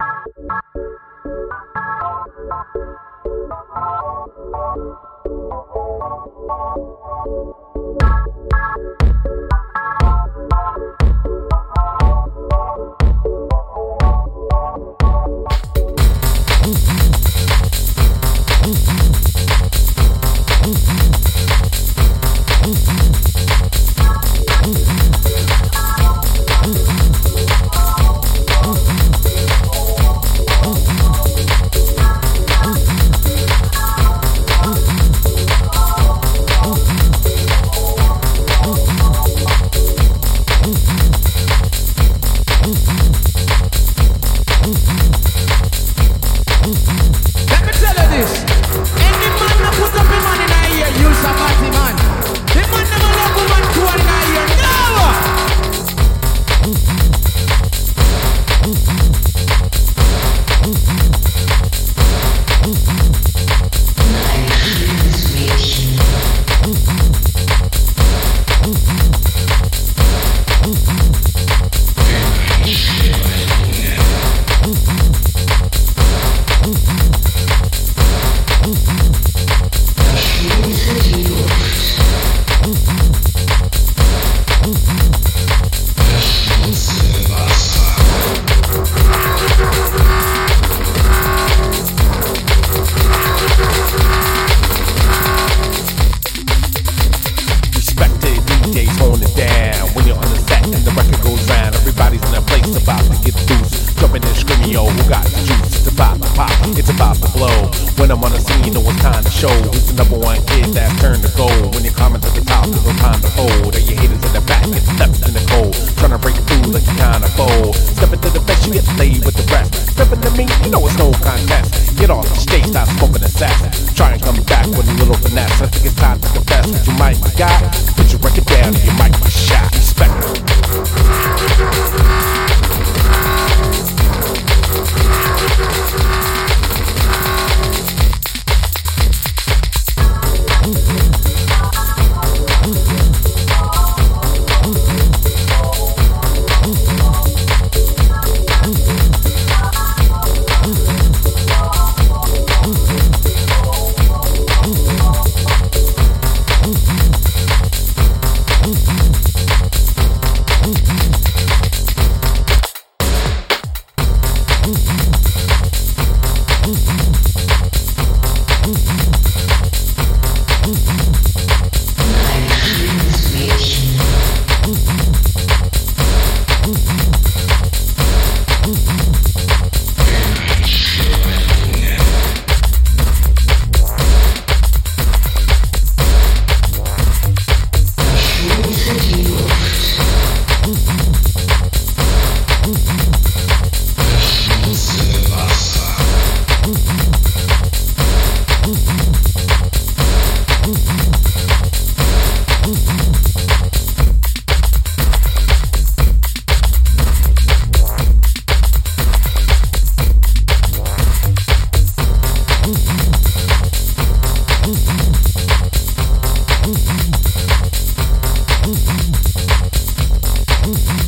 Thank you. When I'm on the scene, you know it's time to show. It's the number one hit that turned to gold. When you're climbing to the top, there's no time to hold. Are you haters in the back, get left in the cold. Trying to break through like you kind of bold. Stepping to the best, you get laid with the rest. Stepping to me, you know it's no contest. Get off the stage, stop smoking the sass. Try and come back with a little finesse. I think it's time to confess what you might be got. Put your record down, you might be shot. Mm-hmm.